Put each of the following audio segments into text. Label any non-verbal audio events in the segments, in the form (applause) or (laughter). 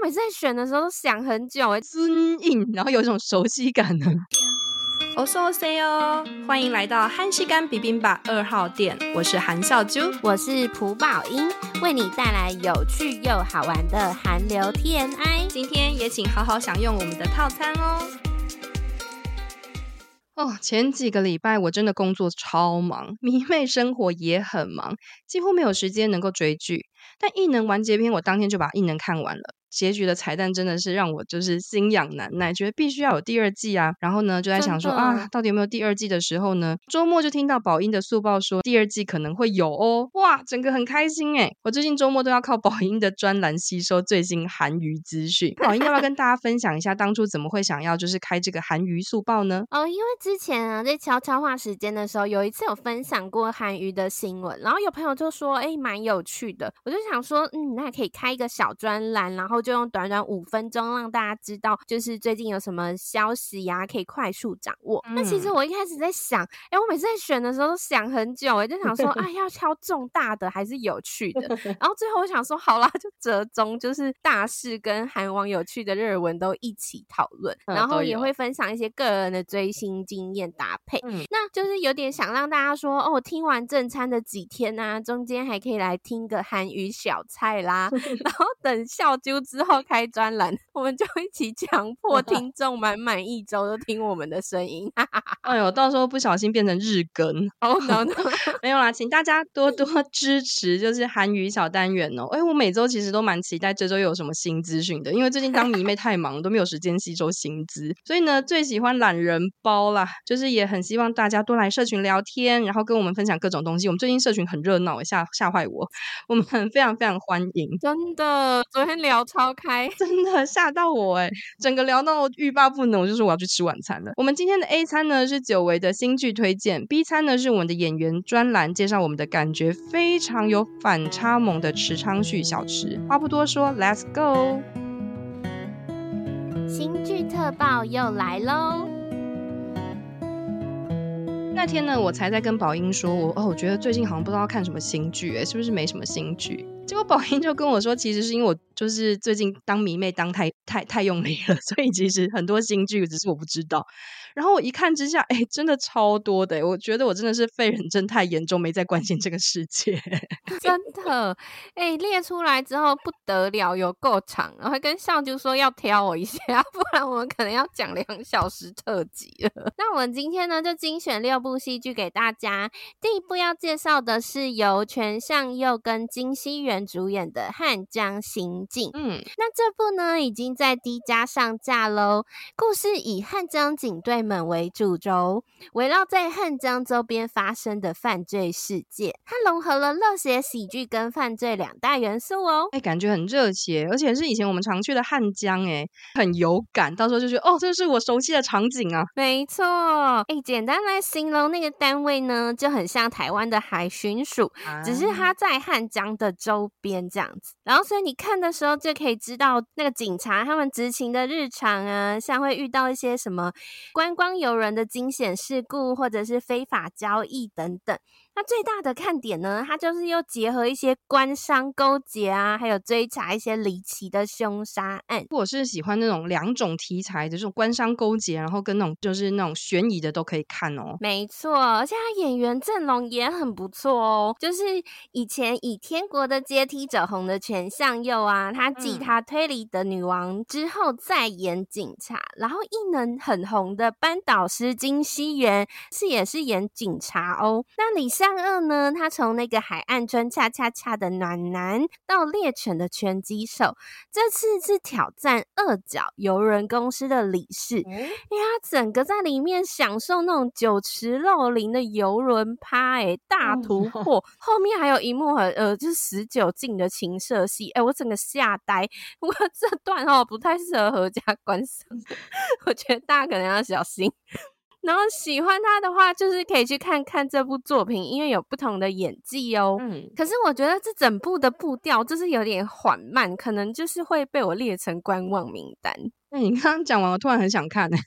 我每次在选的时候都想很久，哎，尊硬，然后有一种熟悉感呢。(laughs) おそうせよ，欢迎来到韩食柑 bibimbap 二号店，我是韩笑珠，我是朴宝英，为你带来有趣又好玩的韩流 TMI。今天也请好好享用我们的套餐哦。哦，前几个礼拜我真的工作超忙，迷妹生活也很忙，几乎没有时间能够追剧。但异能完结篇，我当天就把异能看完了。 结局的彩蛋真的是让我就是心痒难耐，觉得必须要有第二季啊！然后呢，就在想说啊，到底有没有第二季的时候呢？周末就听到宝英的速报说第二季可能会有哦，哇，整个很开心诶。我最近周末都要靠宝英的专栏吸收最新韩娱资讯。宝英要不要跟大家分享一下当初怎么会想要就是开这个韩娱速报呢？哦，因为之前啊在悄悄话时间的时候，有一次有分享过韩娱的新闻，然后有朋友就说，哎，蛮有趣的。我就想说，嗯，那可以开一个小专栏，然后就用短短五。分钟让大家知道，就是最近有什么消息呀、啊，可以快速掌握。嗯、那其实我一开始在想，哎、欸，我每次在选的时候都想很久，哎，就想说，啊，(laughs) 要挑重大的还是有趣的？然后最后我想说，好啦，就折中，就是大事跟韩网有趣的热文都一起讨论，然后也会分享一些个人的追星经验搭配。嗯、那就是有点想让大家说，哦，听完正餐的几天啊，中间还可以来听个韩语小菜啦，(laughs) 然后等笑啾之后开专栏。我们就一起强迫 (laughs) 听众满满一周都听我们的声音。(laughs) 哎呦，到时候不小心变成日更哦，oh, no, no. (laughs) 没有啦，请大家多多支持，就是韩语小单元哦。哎，我每周其实都蛮期待这周又有什么新资讯的，因为最近当迷妹太忙，都没有时间吸收新资，所以呢，最喜欢懒人包啦，就是也很希望大家多来社群聊天，然后跟我们分享各种东西。我们最近社群很热闹，吓吓坏我，我们很非常非常欢迎，真的，昨天聊超开，真。真的吓到我哎！整个聊到欲罢不能，我就说我要去吃晚餐了。我们今天的 A 餐呢是久违的新剧推荐，B 餐呢是我们的演员专栏介绍我们的感觉非常有反差萌的池昌旭小吃。话不多说，Let's go！新剧特报又来喽！那天呢，我才在跟宝英说，我哦，我觉得最近好像不知道看什么新剧，哎，是不是没什么新剧？结果宝英就跟我说，其实是因为我就是最近当迷妹当太太太用力了，所以其实很多新剧只是我不知道。然后我一看之下，哎，真的超多的！我觉得我真的是废人症太严重，没在关心这个世界。(laughs) 真的，哎，列出来之后不得了，有够长。然后跟笑就说要挑我一下，(laughs) 不然我们可能要讲两小时特辑了。那我们今天呢，就精选六部戏剧给大家。第一部要介绍的是由全相佑跟金熙媛主演的《汉江刑警》。嗯，那这部呢已经在 D 加上架喽。故事以汉江警队们为主轴，围绕在汉江周边发生的犯罪事件，它融合了热血喜剧跟犯罪两大元素哦。哎，感觉很热血，而且是以前我们常去的汉江，哎，很有感。到时候就觉得，哦，这是我熟悉的场景啊。没错，哎，简单来形容那个单位呢，就很像台湾的海巡署，啊、只是它在汉江的周边这样子。然后，所以你看的时候就可以知道那个警察他们执勤的日常啊，像会遇到一些什么关。观光游人的惊险事故，或者是非法交易等等。那最大的看点呢，它就是又结合一些官商勾结啊，还有追查一些离奇的凶杀案。我是喜欢那种两种题材的，这种官商勾结，然后跟那种就是那种悬疑的都可以看哦。没错，而且他演员阵容也很不错哦。就是以前以《天国的阶梯》者红的全相佑啊，他继他推理的女王之后再演警察，嗯、然后异能很红的班导师金熙媛是也是演警察哦。那李。相二呢，他从那个海岸村恰恰恰的暖男到猎犬的拳击手，这次是挑战二角游人公司的理事，因为他整个在里面享受那种酒池肉林的游轮趴，哎，大突 (laughs) 破。后面还有一幕很呃，就是十九禁的情色戏，哎，我整个吓呆。不过这段哦不太适合合家观赏，(laughs) 我觉得大家可能要小心。然后喜欢他的话，就是可以去看看这部作品，因为有不同的演技哦。嗯，可是我觉得这整部的步调就是有点缓慢，可能就是会被我列成观望名单。那你刚刚讲完，我突然很想看呢。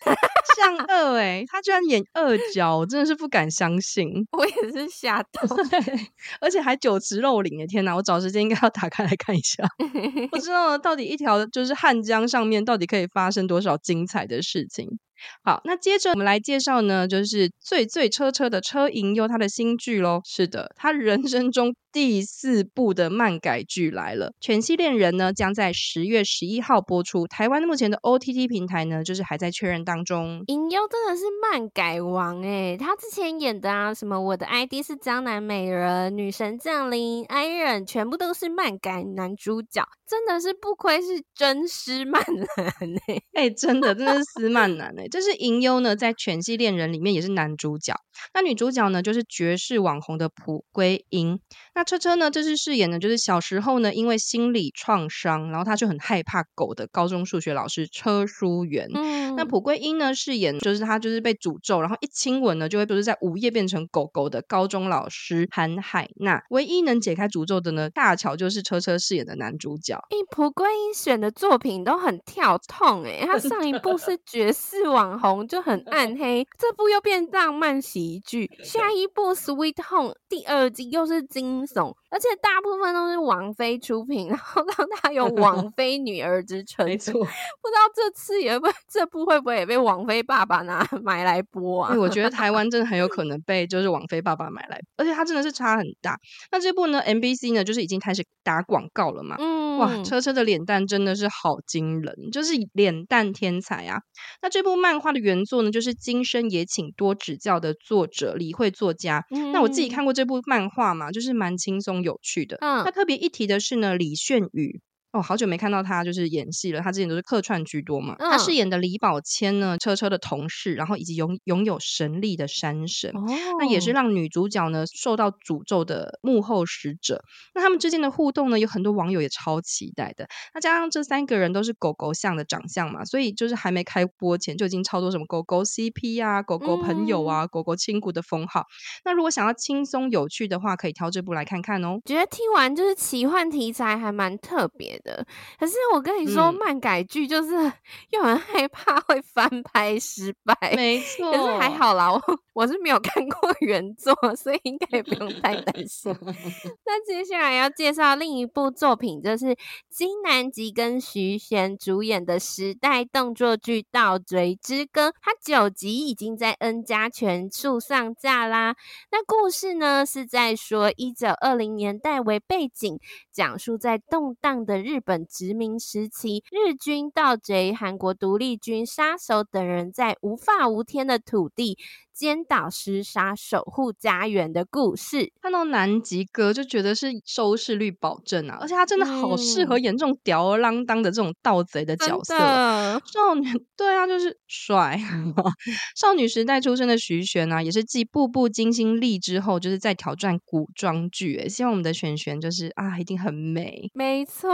像 (laughs) 二哎、欸，他居然演二角，我真的是不敢相信。我也是吓到，(laughs) 而且还酒池肉林哎！天哪，我找时间应该要打开来看一下。(laughs) 不知道到底一条就是汉江上面到底可以发生多少精彩的事情。好，那接着我们来介绍呢，就是最最车车的车银优他的新剧喽。是的，他人生中第四部的漫改剧来了，《全息恋人》呢将在十月十一号播出。台湾目前的 OTT 平台呢，就是还在确认当中。银优真的是漫改王诶，他之前演的啊，什么我的 ID 是江南美人、女神降临、爱人，全部都是漫改男主角，真的是不愧是真丝漫男诶。哎、欸，真的真的是丝漫男诶。就是银优呢，在《全系恋人》里面也是男主角。那女主角呢，就是绝世网红的蒲圭英。那车车呢，这次饰演呢就是小时候呢，因为心理创伤，然后他就很害怕狗的高中数学老师车书媛。嗯，那蒲圭英呢，饰演就是他就是被诅咒，然后一亲吻呢，就会不是在午夜变成狗狗的高中老师韩海娜。唯一能解开诅咒的呢，大乔就是车车饰演的男主角。哎，朴圭英选的作品都很跳痛哎，(laughs) 他上一部是绝世网。红就很暗黑，这部又变浪漫喜剧，下一部《Sweet Home》第二季又是惊悚，而且大部分都是王菲出品，(laughs) 然后让他有王 (laughs) 菲女儿之称。没错，(laughs) 不知道这次也会这部会不会也被王菲爸爸拿买来播啊？我觉得台湾真的很有可能被就是王菲爸爸买来，而且它真的是差很大。那这部呢，MBC 呢就是已经开始打广告了嘛？嗯，哇，车车的脸蛋真的是好惊人，就是脸蛋天才啊！那这部漫。画的原作呢，就是今生也请多指教的作者李慧作家。嗯、那我自己看过这部漫画嘛，就是蛮轻松有趣的。嗯，那特别一提的是呢，李炫宇。哦，好久没看到他就是演戏了。他之前都是客串居多嘛。嗯、他饰演的李宝谦呢，车车的同事，然后以及拥拥有神力的山神。哦，那也是让女主角呢受到诅咒的幕后使者。那他们之间的互动呢，有很多网友也超期待的。那加上这三个人都是狗狗像的长相嘛，所以就是还没开播前就已经超多什么狗狗 CP 啊、狗狗朋友啊、嗯、狗狗亲骨的封号。那如果想要轻松有趣的话，可以挑这部来看看哦。觉得听完就是奇幻题材还蛮特别的。可是我跟你说，漫改剧就是 (laughs) 又很害怕会翻拍失败，(laughs) 没错。可是还好啦，我我是没有看过原作，所以应该也不用太担心。(laughs) 那接下来要介绍另一部作品，就是金南吉跟徐贤主演的时代动作剧《盗贼之歌》，它九集已经在 N 加全数上架啦。那故事呢是在说一九二零年代为背景，讲述在动荡的日日本殖民时期，日军盗贼、韩国独立军、杀手等人在无法无天的土地。尖岛厮杀，守护家园的故事。看到南极哥就觉得是收视率保证啊，而且他真的好适合演这种吊儿郎当的这种盗贼的角色。的少女对啊，就是帅。(laughs) 少女时代出生的徐玄啊，也是继《步步惊心丽》之后，就是在挑战古装剧。哎，希望我们的璇璇就是啊，一定很美。没错，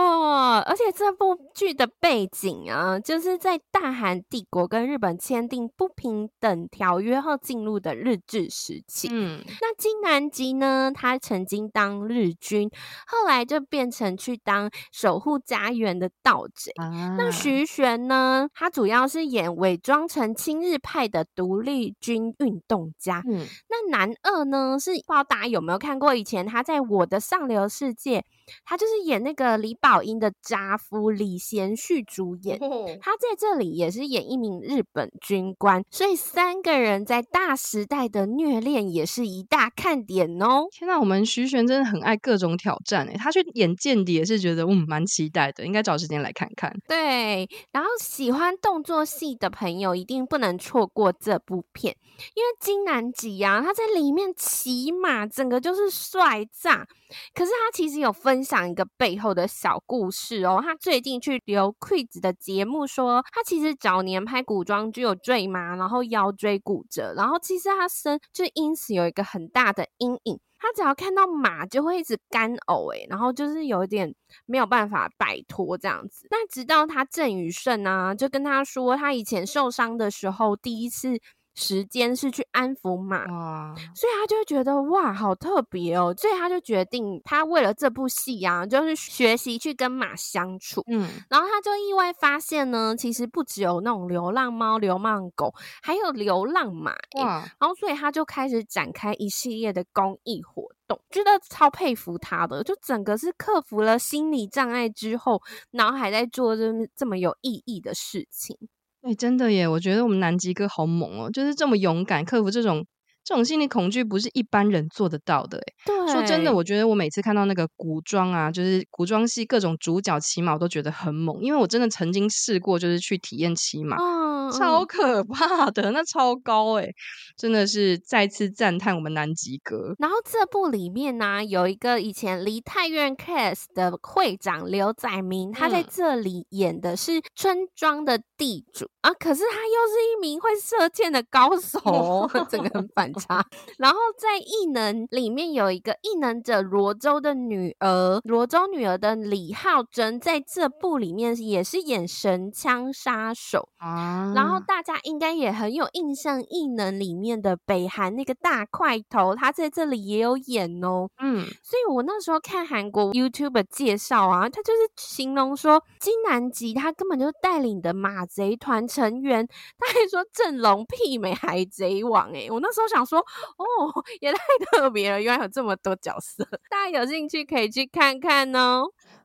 而且这部剧的背景啊，就是在大韩帝国跟日本签订不平等条约后。进入的日治时期，嗯，那金南吉呢？他曾经当日军，后来就变成去当守护家园的盗贼。啊、那徐玄呢？他主要是演伪装成亲日派的独立军运动家。嗯，那男二呢？是不知道大家有没有看过？以前他在我的上流世界，他就是演那个李宝英的渣夫李贤旭主演。哦、他在这里也是演一名日本军官，所以三个人在大。时代的虐恋也是一大看点哦！天哪，我们徐玄真的很爱各种挑战诶，他去演间谍也是觉得嗯蛮期待的，应该找时间来看看。对，然后喜欢动作戏的朋友一定不能错过这部片，因为金南吉啊，他在里面骑马，整个就是帅炸。可是他其实有分享一个背后的小故事哦。他最近去留 quiz 的节目说，他其实早年拍古装剧有坠马，然后腰椎骨折，然后其实他身就因此有一个很大的阴影。他只要看到马就会一直干呕，诶，然后就是有一点没有办法摆脱这样子。那直到他郑宇盛啊，就跟他说，他以前受伤的时候第一次。时间是去安抚马，哇，所以他就会觉得哇，好特别哦，所以他就决定，他为了这部戏啊，就是学习去跟马相处，嗯，然后他就意外发现呢，其实不只有那种流浪猫、流浪狗，还有流浪马，哇，然后所以他就开始展开一系列的公益活动，觉得超佩服他的，就整个是克服了心理障碍之后，然后还在做这这么有意义的事情。哎、真的耶！我觉得我们南极哥好猛哦，就是这么勇敢，克服这种这种心理恐惧，不是一般人做得到的。哎，对，说真的，我觉得我每次看到那个古装啊，就是古装戏各种主角骑马，我都觉得很猛，因为我真的曾经试过，就是去体验骑马。哦超可怕的，那超高哎、欸，真的是再次赞叹我们南极哥。然后这部里面呢、啊，有一个以前梨泰院 Cast 的会长刘载明，他在这里演的是村庄的地主、嗯、啊，可是他又是一名会射箭的高手，(laughs) 整个很反差。(laughs) 然后在异能里面有一个异能者罗州的女儿，罗州女儿的李浩真，在这部里面也是演神枪杀手啊。然后大家应该也很有印象，异能里面的北韩那个大块头，他在这里也有演哦。嗯，所以我那时候看韩国 YouTube 介绍啊，他就是形容说金南吉他根本就带领的马贼团成员，他还说阵容媲美海贼王。哎，我那时候想说，哦，也太特别了，原来有这么多角色，(laughs) 大家有兴趣可以去看看哦。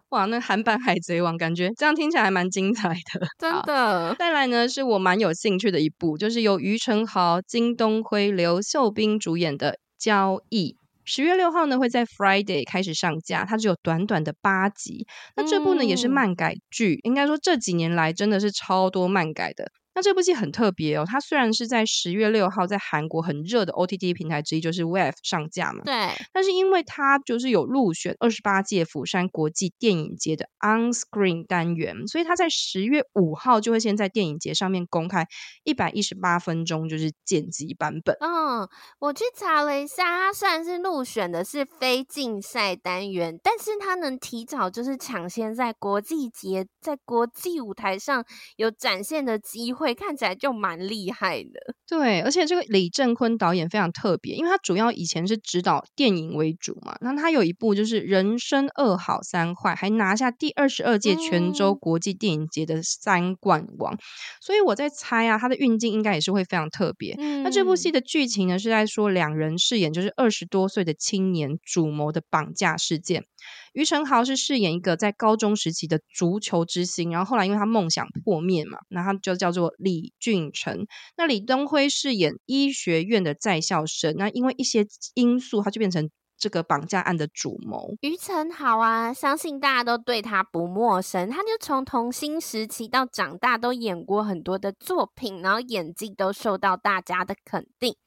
哇，那韩版海贼王感觉这样听起来还蛮精彩的，(laughs) 真的。再来呢，是我蛮有兴趣的一部，就是由于承豪、金东辉、刘秀斌主演的《交易》，十月六号呢会在 Friday 开始上架，它只有短短的八集。那这部呢、嗯、也是漫改剧，应该说这几年来真的是超多漫改的。那这部戏很特别哦，它虽然是在十月六号在韩国很热的 OTT 平台之一，就是 WEV 上架嘛，对，但是因为它就是有入选二十八届釜山国际电影节的 On Screen 单元，所以它在十月五号就会先在电影节上面公开一百一十八分钟，就是剪辑版本。嗯，我去查了一下，它虽然是入选的是非竞赛单元，但是它能提早就是抢先在国际节在国际舞台上有展现的机会。会看起来就蛮厉害的，对，而且这个李正坤导演非常特别，因为他主要以前是指导电影为主嘛，那他有一部就是《人生二好三坏》，还拿下第二十二届泉州国际电影节的三冠王，嗯、所以我在猜啊，他的运镜应该也是会非常特别。嗯、那这部戏的剧情呢，是在说两人饰演就是二十多岁的青年主谋的绑架事件。于承豪是饰演一个在高中时期的足球之星，然后后来因为他梦想破灭嘛，那他就叫做李俊成。那李东辉饰演医学院的在校生，那因为一些因素，他就变成这个绑架案的主谋。于承豪啊，相信大家都对他不陌生，他就从童星时期到长大都演过很多的作品，然后演技都受到大家的肯定。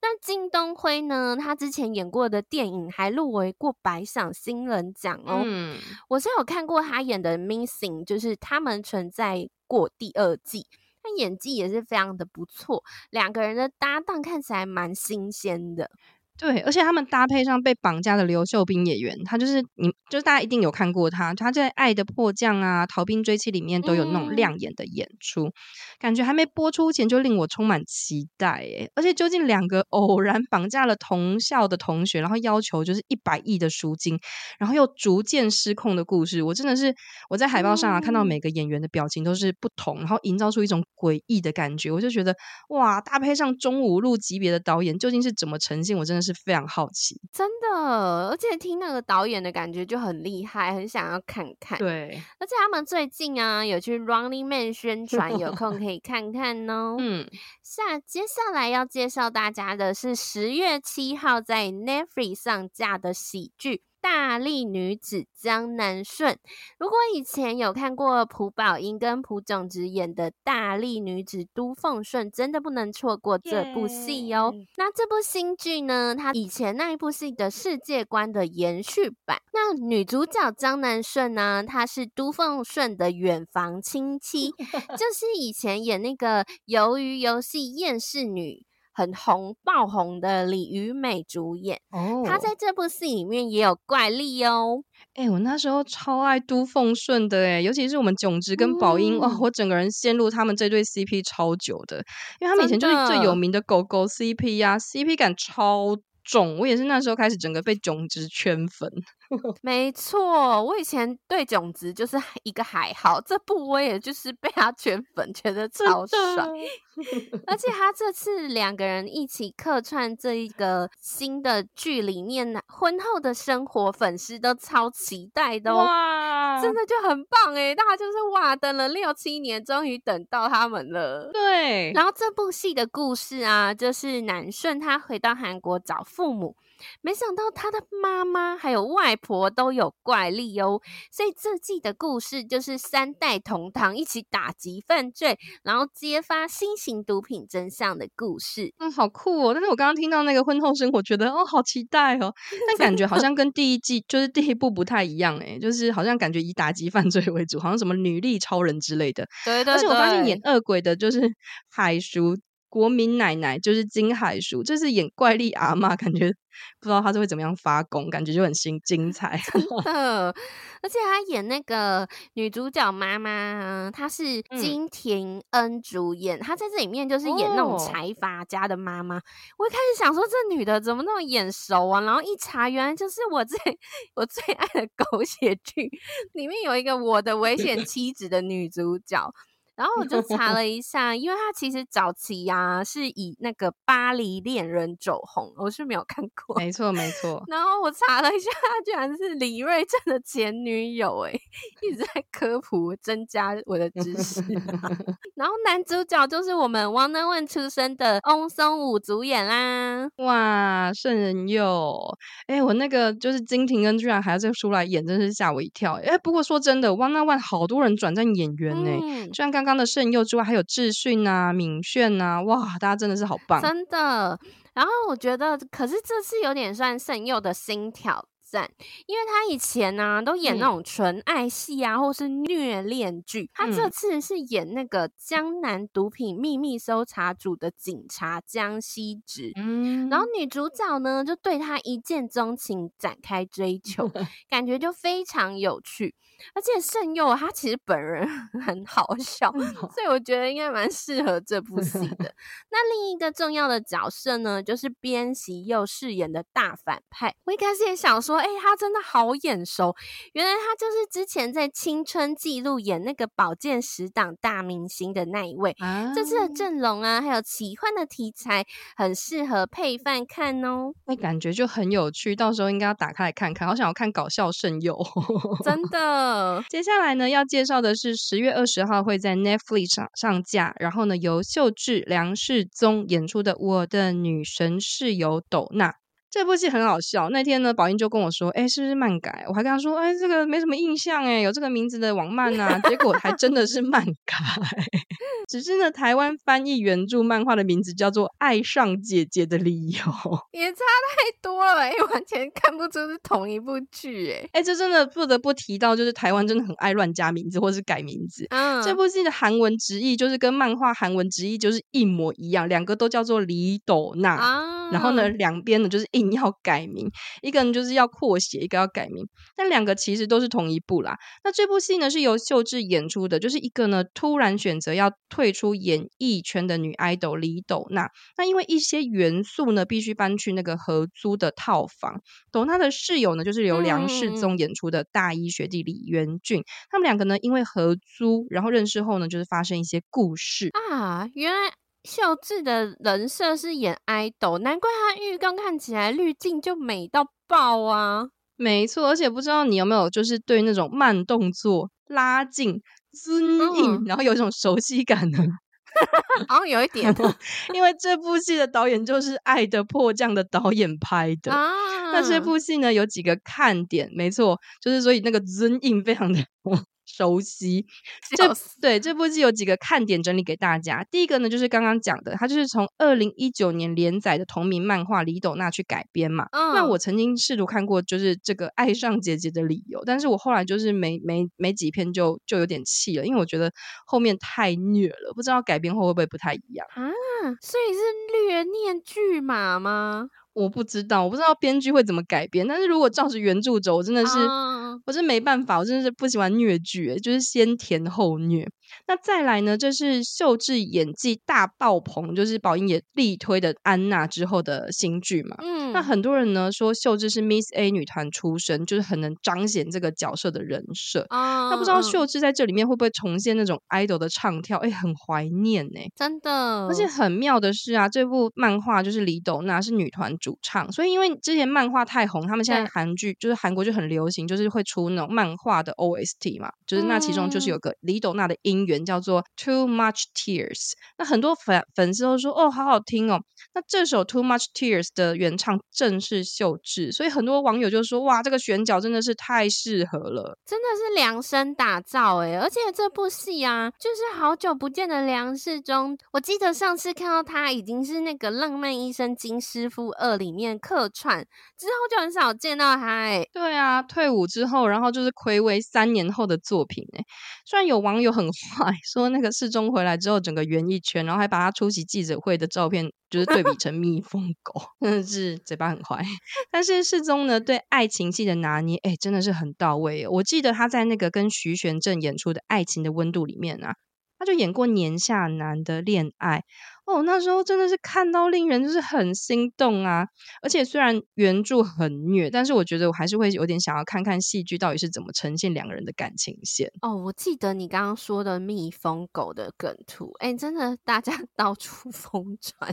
那金东辉呢？他之前演过的电影还入围过百想新人奖哦。嗯，我是有看过他演的《Missing》，就是他们存在过第二季，他演技也是非常的不错，两个人的搭档看起来蛮新鲜的。对，而且他们搭配上被绑架的刘秀彬演员，他就是你，就是大家一定有看过他，他在《爱的迫降》啊、《逃兵追妻》里面都有那种亮眼的演出，嗯、感觉还没播出前就令我充满期待诶。而且究竟两个偶然绑架了同校的同学，然后要求就是一百亿的赎金，然后又逐渐失控的故事，我真的是我在海报上啊、嗯、看到每个演员的表情都是不同，然后营造出一种诡异的感觉，我就觉得哇，搭配上中五路级别的导演，究竟是怎么呈现？我真的是。非常好奇，真的，而且听那个导演的感觉就很厉害，很想要看看。对，而且他们最近啊有去 Running Man 宣传，有空可以看看哦。嗯，下接下来要介绍大家的是十月七号在 Netflix 上架的喜剧。大力女子江南顺，如果以前有看过朴宝英跟朴炯植演的大力女子都奉顺，真的不能错过这部戏哦。Yeah. 那这部新剧呢，它以前那一部戏的世界观的延续版。那女主角江南顺呢，她是都奉顺的远房亲戚，(laughs) 就是以前演那个鱿鱼游戏厌世女。很红爆红的李雨美主演。哦，她在这部戏里面也有怪力哦。哎、欸，我那时候超爱都奉顺的哎，尤其是我们炯植跟宝英、嗯、哇，我整个人陷入他们这对 CP 超久的，因为他们以前就是最有名的狗狗 CP 呀、啊，CP 感超重。我也是那时候开始整个被囧直圈粉。(laughs) 没错，我以前对囧直就是一个还好，这部我也就是被他圈粉，觉得超帅。而且他这次两个人一起客串这一个新的剧里面，婚后的生活，粉丝都超期待的哦，哇，真的就很棒哎！大家就是哇，等了六七年，终于等到他们了。对，然后这部戏的故事啊，就是南顺他回到韩国找父母。没想到他的妈妈还有外婆都有怪力哦，所以这季的故事就是三代同堂一起打击犯罪，然后揭发新型毒品真相的故事。嗯，好酷哦！但是我刚刚听到那个婚后生活，觉得哦，好期待哦。(laughs) 但感觉好像跟第一季就是第一部不太一样诶，就是好像感觉以打击犯罪为主，好像什么女力超人之类的。对对对。而且我发现演恶鬼的就是海叔。国民奶奶就是金海淑，就是演怪力阿妈，感觉不知道她是会怎么样发功，感觉就很新精彩。真的，而且她演那个女主角妈妈，她是金廷恩主演，她、嗯、在这里面就是演那种财阀家的妈妈。哦、我一开始想说这女的怎么那么眼熟啊，然后一查，原来就是我最 (laughs) 我最爱的狗血剧里面有一个我的危险妻子的女主角。然后我就查 (laughs) 了一下，因为他其实早期呀、啊、是以那个《巴黎恋人》走红，我是没有看过。没错，没 (laughs) 错。然后我查了一下，他居然是李瑞镇的前女友，哎，一直在科普，增加我的知识。(laughs) 然后男主角就是我们 One 出身的翁松武主演啦。哇，圣人佑！哎，我那个就是金廷恩，居然还要再出来演，真是吓我一跳。哎，不过说真的 One 好多人转战演员呢，嗯、居然刚。刚刚的圣佑之外，还有智训啊、敏炫啊，哇，大家真的是好棒，真的。然后我觉得，可是这次有点算圣佑的心跳战，因为他以前呢、啊、都演那种纯爱戏啊，嗯、或是虐恋剧，他这次是演那个江南毒品秘密搜查组的警察江西直，嗯，然后女主角呢就对他一见钟情，展开追 (laughs) 求，感觉就非常有趣。而且圣佑他其实本人 (laughs) 很好笑，所以我觉得应该蛮适合这部戏的。(laughs) 那另一个重要的角色呢，就是边席佑饰演的大反派。我一开始也想说，哎、欸，他真的好眼熟，原来他就是之前在《青春记录》演那个保健十档大明星的那一位。啊、这次的阵容啊，还有奇幻的题材，很适合配饭看哦。那感觉就很有趣，到时候应该要打开来看看。好想要看搞笑圣友，真的。接下来呢，要介绍的是十月二十号会在 Netflix 上上架，然后呢，由秀智、梁世宗演出的《我的女神室友斗娜》。这部戏很好笑。那天呢，宝英就跟我说：“哎，是不是漫改？”我还跟他说：“哎，这个没什么印象，哎，有这个名字的网漫啊。”结果还真的是漫改。(laughs) 只是呢，台湾翻译原著漫画的名字叫做《爱上姐姐的理由》，也差太多了，哎，完全看不出是同一部剧，哎，哎，这真的不得不提到，就是台湾真的很爱乱加名字或是改名字。嗯，这部戏的韩文直译就是跟漫画韩文直译就是一模一样，两个都叫做李斗娜。啊，然后呢，两边呢就是一。要改名，一个人就是要扩写，一个要改名，但两个其实都是同一部啦。那这部戏呢是由秀智演出的，就是一个呢突然选择要退出演艺圈的女 idol 李斗娜。那因为一些元素呢，必须搬去那个合租的套房。斗娜的室友呢，就是由梁世宗演出的大一学弟李元俊。嗯、他们两个呢，因为合租，然后认识后呢，就是发生一些故事啊，原来。秀智的人设是演爱豆，难怪他浴缸看起来滤镜就美到爆啊！没错，而且不知道你有没有就是对那种慢动作、拉近、尊印，嗯、然后有一种熟悉感呢？(laughs) 好像有一点，(laughs) 因为这部戏的导演就是《爱的迫降》的导演拍的。啊、那这部戏呢有几个看点，没错，就是所以那个尊印非常的。(laughs) 熟悉。(laughs) 这对这部剧有几个看点整理给大家。第一个呢，就是刚刚讲的，它就是从二零一九年连载的同名漫画《李斗娜》去改编嘛。嗯、那我曾经试图看过，就是这个爱上姐姐的理由，但是我后来就是没没没几篇就就有点气了，因为我觉得后面太虐了，不知道改编后会不会不太一样啊？所以是虐念剧码吗？我不知道，我不知道编剧会怎么改编。但是如果照着原著走，我真的是，uh、我真没办法，我真的是不喜欢虐剧，就是先甜后虐。那再来呢？这是秀智演技大爆棚，就是宝英也力推的安娜之后的新剧嘛。嗯，那很多人呢说秀智是 Miss A 女团出身，就是很能彰显这个角色的人设。啊、uh，那不知道秀智在这里面会不会重现那种 idol 的唱跳？哎，很怀念呢、欸，真的。而且很妙的是啊，这部漫画就是李斗娜是女团主唱，所以因为之前漫画太红，他们现在韩剧就是韩国就很流行，就是会出那种漫画的 OST 嘛，就是那其中就是有个李斗娜的音源叫做 Too Much Tears，那很多粉粉丝都说哦，好好听哦。那这首 Too Much Tears 的原唱正是秀智，所以很多网友就说哇，这个选角真的是太适合了，真的是量身打造哎。而且这部戏啊，就是好久不见的梁世忠，我记得上次看到他已经是那个《浪漫医生金师傅二》里面客串之后，就很少见到他哎。对啊，退伍之后，然后就是暌违三年后的作品哎。虽然有网友很坏。(laughs) 说那个世宗回来之后，整个圆一圈，然后还把他出席记者会的照片，就是对比成蜜蜂狗，(laughs) 真的是嘴巴很坏。但是世宗呢，对爱情戏的拿捏，哎，真的是很到位。我记得他在那个跟徐玄振演出的《爱情的温度》里面啊，他就演过年下男的恋爱。哦，那时候真的是看到令人就是很心动啊！而且虽然原著很虐，但是我觉得我还是会有点想要看看戏剧到底是怎么呈现两个人的感情线。哦，我记得你刚刚说的蜜蜂狗的梗图，哎，真的大家 (laughs) 到处疯传。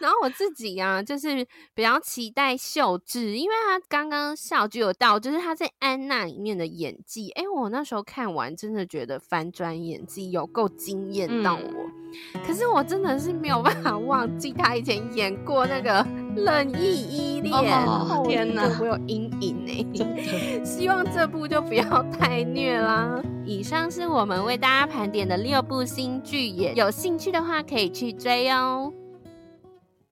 然后我自己啊，就是比较期待秀智，因为他刚刚笑就有到，就是他在安娜里面的演技，哎，我那时候看完真的觉得翻转演技有够惊艳到我。嗯、可是我真的是。没有办法忘记他以前演过那个《冷意依恋》哦，天哪，我有阴影哎。希望这部就不要太虐啦。以上是我们为大家盘点的六部新剧，也有兴趣的话可以去追哦。